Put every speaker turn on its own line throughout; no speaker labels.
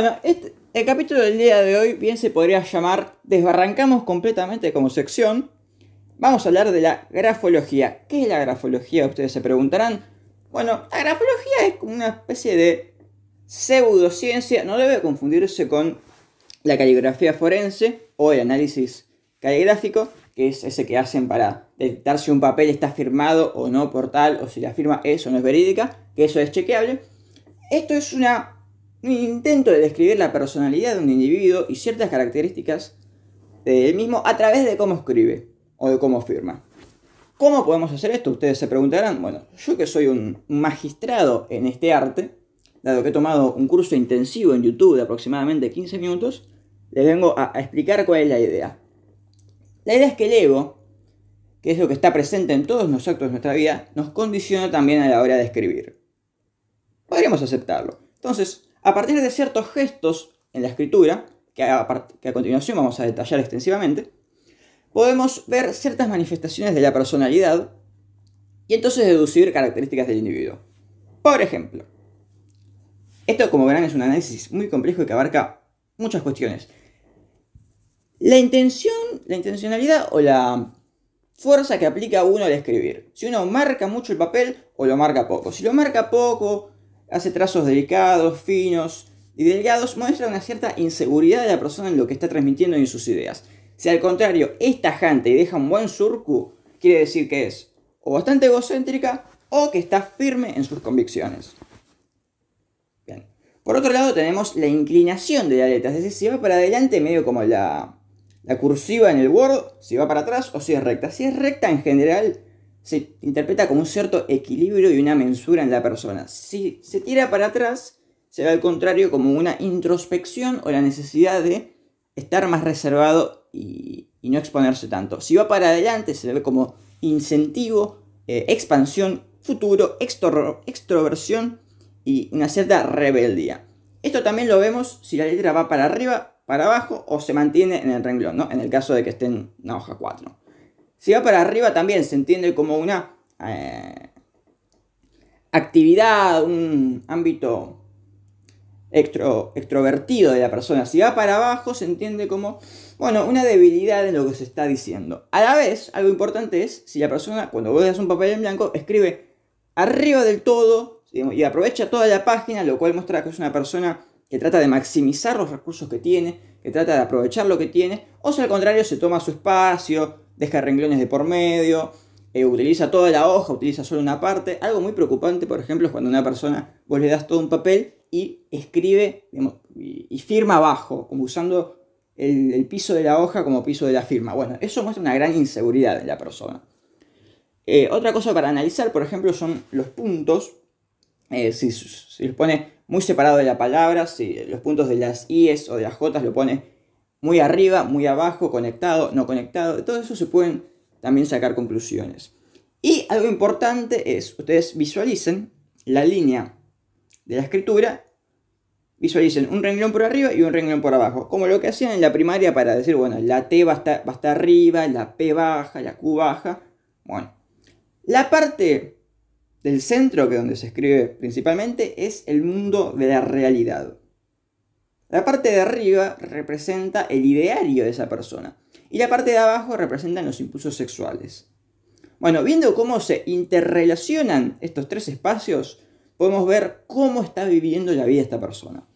Bueno, este, el capítulo del día de hoy bien se podría llamar Desbarrancamos completamente como sección. Vamos a hablar de la grafología. ¿Qué es la grafología? Ustedes se preguntarán. Bueno, la grafología es como una especie de pseudociencia, no debe confundirse con la caligrafía forense o el análisis caligráfico, que es ese que hacen para detectar si un papel está firmado o no por tal, o si la firma es o no es verídica, que eso es chequeable. Esto es una un intento de describir la personalidad de un individuo y ciertas características de él mismo a través de cómo escribe o de cómo firma. ¿Cómo podemos hacer esto? Ustedes se preguntarán. Bueno, yo que soy un magistrado en este arte, dado que he tomado un curso intensivo en YouTube de aproximadamente 15 minutos, les vengo a, explicar cuál es la idea. La idea es que el ego, que es lo que está presente en todos los actos de nuestra vida, nos condiciona también a la hora de escribir. Podríamos aceptarlo. Entonces, a partir de ciertos gestos en la escritura, que a, continuación vamos a detallar extensivamente, podemos ver ciertas manifestaciones de la personalidad y entonces deducir características del individuo. Por ejemplo, esto como verán es un análisis muy complejo y que abarca muchas cuestiones. La intención, la intencionalidad o la fuerza que aplica uno al escribir. Si uno marca mucho el papel o lo marca poco. Si lo marca poco, hace trazos delicados, finos y delgados, muestra una cierta inseguridad de la persona en lo que está transmitiendo y en sus ideas. Si al contrario es tajante y deja un buen surco, quiere decir que es o bastante egocéntrica o que está firme en sus convicciones. Bien. Por otro lado tenemos la inclinación de la letra, es decir, si va para adelante medio como la, la cursiva en el Word, si va para atrás o si es recta. Si es recta en general se interpreta como un cierto equilibrio y una mensura en la persona. Si se tira para atrás, se ve al contrario como una introspección o la necesidad de estar más reservado y, no exponerse tanto. Si va para adelante, se ve como incentivo, eh, expansión, futuro, extroversión y una cierta rebeldía. Esto también lo vemos si la letra va para arriba, para abajo o se mantiene en el renglón, ¿no? en el caso de que esté en una hoja 4. Si va para arriba también se entiende como una eh, actividad, un ámbito extrovertido de la persona. Si va para abajo se entiende como, bueno, una debilidad en lo que se está diciendo. A la vez, algo importante es si la persona, cuando vos das un papel en blanco, escribe arriba del todo y aprovecha toda la página, lo cual muestra que es una persona que trata de maximizar los recursos que tiene, que trata de aprovechar lo que tiene, o si al contrario se toma su espacio, deja renglones de por medio, eh, utiliza toda la hoja, utiliza solo una parte. Algo muy preocupante, por ejemplo, es cuando una persona, vos le das todo un papel y escribe y, firma abajo, como usando el, piso de la hoja como piso de la firma. Bueno, eso muestra una gran inseguridad en la persona. Eh, otra cosa para analizar, por ejemplo, son los puntos. Eh, si, si los pone muy separado de la palabra, si los puntos de las i's o de las j's lo pone muy arriba, muy abajo, conectado, no conectado. De todo eso se pueden también sacar conclusiones. Y algo importante es, ustedes visualicen la línea de la escritura, visualicen un renglón por arriba y un renglón por abajo, como lo que hacían en la primaria para decir, bueno, la T va a estar, va a estar arriba, la P baja, la Q baja. Bueno, la parte del centro, que es donde se escribe principalmente, es el mundo de la realidad. La parte de arriba representa el ideario de esa persona y la parte de abajo representa los impulsos sexuales. Bueno, viendo cómo se interrelacionan estos tres espacios, podemos ver cómo está viviendo la vida esta persona.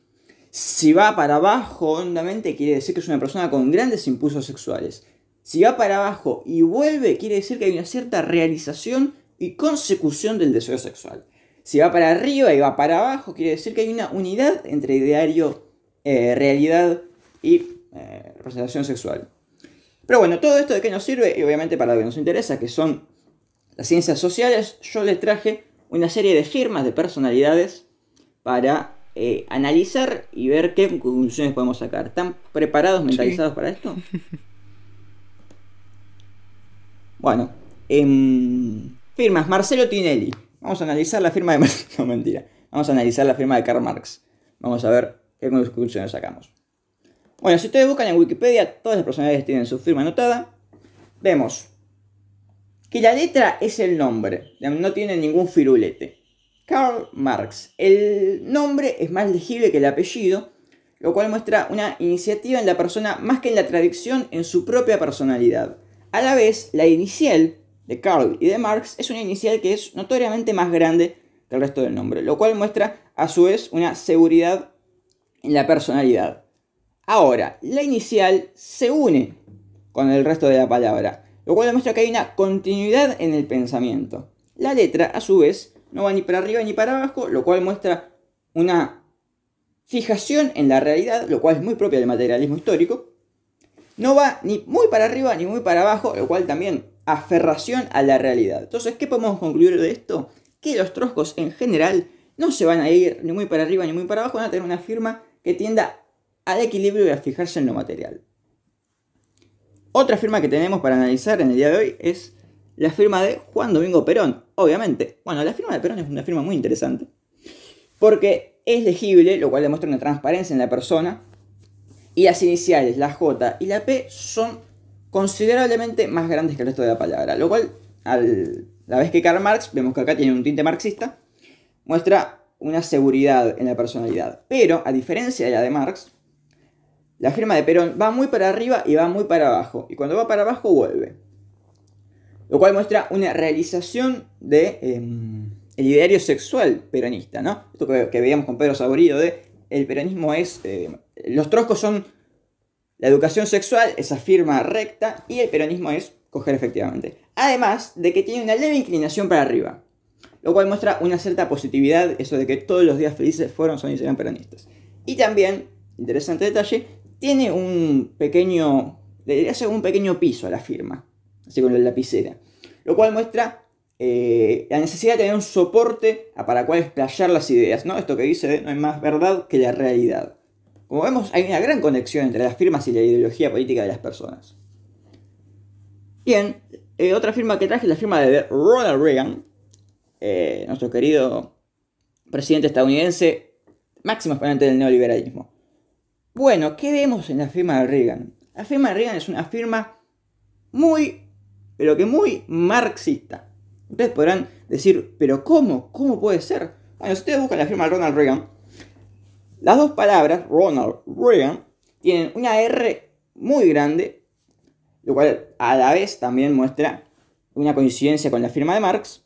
Si va para abajo hondamente, quiere decir que es una persona con grandes impulsos sexuales. Si va para abajo y vuelve, quiere decir que hay una cierta realización y consecución del deseo sexual. Si va para arriba y va para abajo, quiere decir que hay una unidad entre ideario eh, realidad y eh, representación sexual. Pero bueno, todo esto de qué nos sirve, y obviamente para lo que nos interesa, que son las ciencias sociales, yo les traje una serie de firmas de personalidades para eh, analizar y ver qué conclusiones podemos sacar. ¿Están preparados, mentalizados para esto? Bueno, em, firmas, Marcelo Tinelli. Vamos a analizar la firma de... No, mentira. Vamos a analizar la firma de Karl Marx. Vamos a ver ¿Qué conclusiones sacamos? Bueno, si ustedes buscan en Wikipedia, todas las personalidades tienen su firma anotada. Vemos que la letra es el nombre, no tiene ningún firulete. Karl Marx. El nombre es más legible que el apellido, lo cual muestra una iniciativa en la persona más que en la tradición en su propia personalidad. A la vez, la inicial de Karl y de Marx es una inicial que es notoriamente más grande que el resto del nombre, lo cual muestra a su vez una seguridad en la personalidad. Ahora, la inicial se une con el resto de la palabra, lo cual demuestra que hay una continuidad en el pensamiento. La letra, a su vez, no va ni para arriba ni para abajo, lo cual muestra una fijación en la realidad, lo cual es muy propio del materialismo histórico. No va ni muy para arriba ni muy para abajo, lo cual también aferración a la realidad. Entonces, ¿qué podemos concluir de esto? Que los troscos en general no se van a ir ni muy para arriba ni muy para abajo, van a tener una firma que tienda al equilibrio y a fijarse en lo material. Otra firma que tenemos para analizar en el día de hoy es la firma de Juan Domingo Perón, obviamente. Bueno, la firma de Perón es una firma muy interesante, porque es legible, lo cual demuestra una transparencia en la persona, y las iniciales, la J y la P, son considerablemente más grandes que el resto de la palabra, lo cual, a la vez que Karl Marx, vemos que acá tiene un tinte marxista, muestra una seguridad en la personalidad. Pero, a diferencia de la de Marx, la firma de Perón va muy para arriba y va muy para abajo, y cuando va para abajo vuelve lo cual muestra una realización de em, el ideario sexual peronista, ¿no? Esto que, veíamos con Pedro Saborido de el peronismo es, eh, los troscos son la educación sexual, esa firma recta, y el peronismo es coger efectivamente. Además de que tiene una leve inclinación para arriba, lo cual muestra una cierta positividad, eso de que todos los días felices fueron, son y serán peronistas. Y también, interesante detalle, tiene un pequeño, debería ser un pequeño piso a la firma, así con la lapicera lo cual muestra eh, la necesidad de tener un soporte para cual explayar las ideas, ¿no? Esto que dice no hay más verdad que la realidad. Como vemos, hay una gran conexión entre las firmas y la ideología política de las personas. Bien, eh, otra firma que traje es la firma de Ronald Reagan, eh, nuestro querido presidente estadounidense, máximo exponente del neoliberalismo. Bueno, ¿qué vemos en la firma de Reagan? La firma de Reagan es una firma muy pero que muy marxista. Ustedes podrán decir, pero ¿cómo? ¿Cómo puede ser? Bueno, si ustedes buscan la firma de Ronald Reagan, las dos palabras, Ronald Reagan, tienen una R muy grande, lo cual a la vez también muestra una coincidencia con la firma de Marx.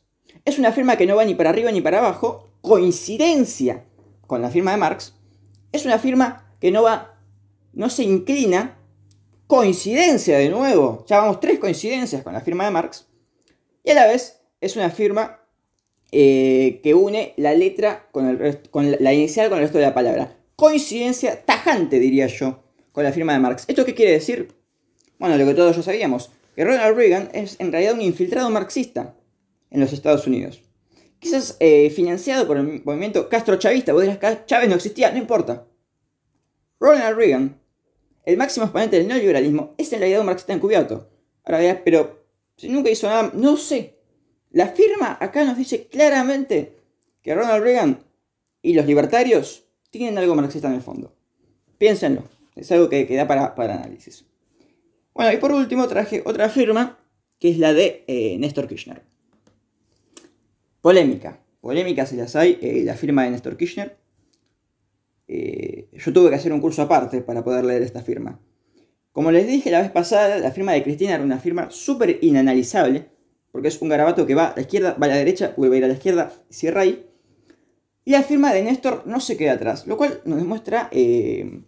Es una firma que no va ni para arriba ni para abajo, coincidencia con la firma de Marx. Es una firma que no va, no se inclina coincidencia de nuevo, ya vamos tres coincidencias con la firma de Marx, y a la vez es una firma eh, que une la letra con, el, con la inicial con el resto de la palabra. Coincidencia tajante, diría yo, con la firma de Marx. ¿Esto qué quiere decir? Bueno, lo que todos ya sabíamos, que Ronald Reagan es en realidad un infiltrado marxista en los Estados Unidos. Quizás eh, financiado por el movimiento Castro-Chavista, vos dirás, Chávez no existía, no importa. Ronald Reagan el máximo exponente del neoliberalismo es en realidad un marxista encubierto. Ahora veas, pero si nunca hizo nada, no sé. La firma acá nos dice claramente que Ronald Reagan y los libertarios tienen algo marxista en el fondo. Piénsenlo, es algo que, da para, análisis. Bueno, y por último traje otra firma, que es la de eh, Néstor Kirchner. Polémica, polémica si las hay, eh, la firma de Néstor Kirchner. Eh, yo tuve que hacer un curso aparte para poder leer esta firma. Como les dije la vez pasada, la firma de Cristina era una firma súper inanalizable, porque es un garabato que va a la izquierda, va a la derecha, vuelve a ir a la izquierda, cierra ahí. Y la firma de Néstor no se queda atrás, lo cual nos demuestra eh,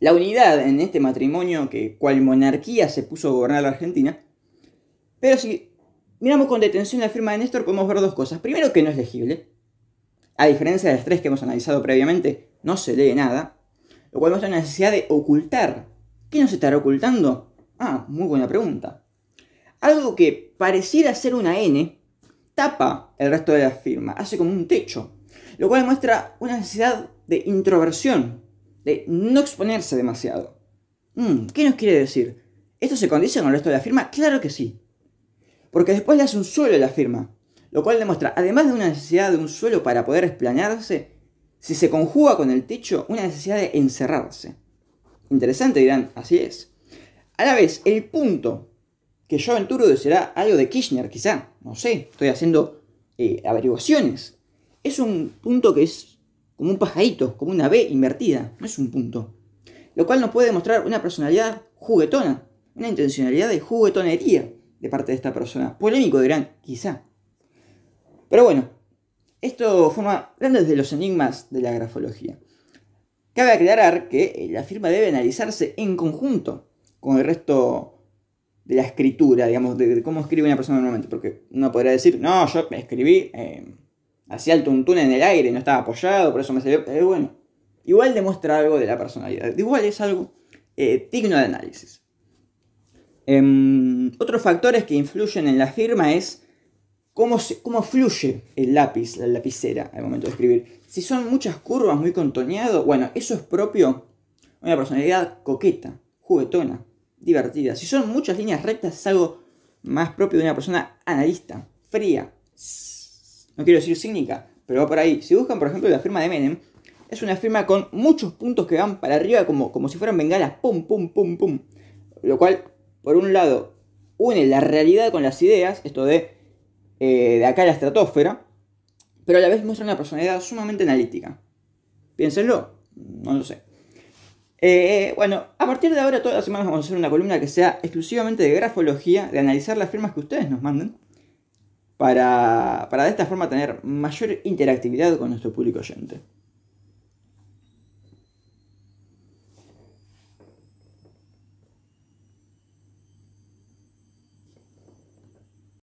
la unidad en este matrimonio que cual monarquía se puso a gobernar la Argentina. Pero si miramos con detención la firma de Néstor, podemos ver dos cosas. Primero, que no es legible. A diferencia del estrés que hemos analizado previamente, no se lee nada, lo cual muestra una necesidad de ocultar. ¿Qué nos estará ocultando? Ah, muy buena pregunta. Algo que pareciera ser una N tapa el resto de la firma, hace como un techo, lo cual muestra una necesidad de introversión, de no exponerse demasiado. Mm, ¿Qué nos quiere decir? ¿Esto se condice con el resto de la firma? Claro que sí. Porque después le hace un suelo a la firma, lo cual demuestra, además de una necesidad de un suelo para poder explanarse, si se conjuga con el techo, una necesidad de encerrarse. Interesante, dirán, así es. A la vez, el punto que yo aventuro será algo de Kirchner, quizá, no sé, estoy haciendo eh, averiguaciones. Es un punto que es como un pajarito, como una B invertida, no es un punto. Lo cual nos puede mostrar una personalidad juguetona, una intencionalidad de juguetonería de parte de esta persona. Polémico dirán, quizá. Pero bueno, esto forma grandes de los enigmas de la grafología. Cabe aclarar que la firma debe analizarse en conjunto con el resto de la escritura, digamos, de, cómo escribe una persona normalmente. Porque uno podría decir, no, yo me escribí eh, hacía el tuntún en el aire, no estaba apoyado, por eso me salió. Eh, bueno, igual demuestra algo de la personalidad. Igual es algo eh, digno de análisis. Em, otros factores que influyen en la firma es cómo, cómo fluye el lápiz, la lapicera al momento de escribir. Si son muchas curvas, muy contoneado, bueno, eso es propio de una personalidad coqueta, juguetona, divertida. Si son muchas líneas rectas, es algo más propio de una persona analista, fría, no quiero decir cínica, pero va por ahí. Si buscan, por ejemplo, la firma de Menem, es una firma con muchos puntos que van para arriba como, como si fueran bengalas, pum, pum, pum, pum. Lo cual, por un lado, une la realidad con las ideas, esto de, eh, de acá la estratosfera, pero a la vez muestra una personalidad sumamente analítica. Piénsenlo, no lo sé. Eh, bueno, a partir de ahora, todas las semanas vamos a hacer una columna que sea exclusivamente de grafología, de analizar las firmas que ustedes nos manden para, de esta forma tener mayor interactividad con nuestro público oyente.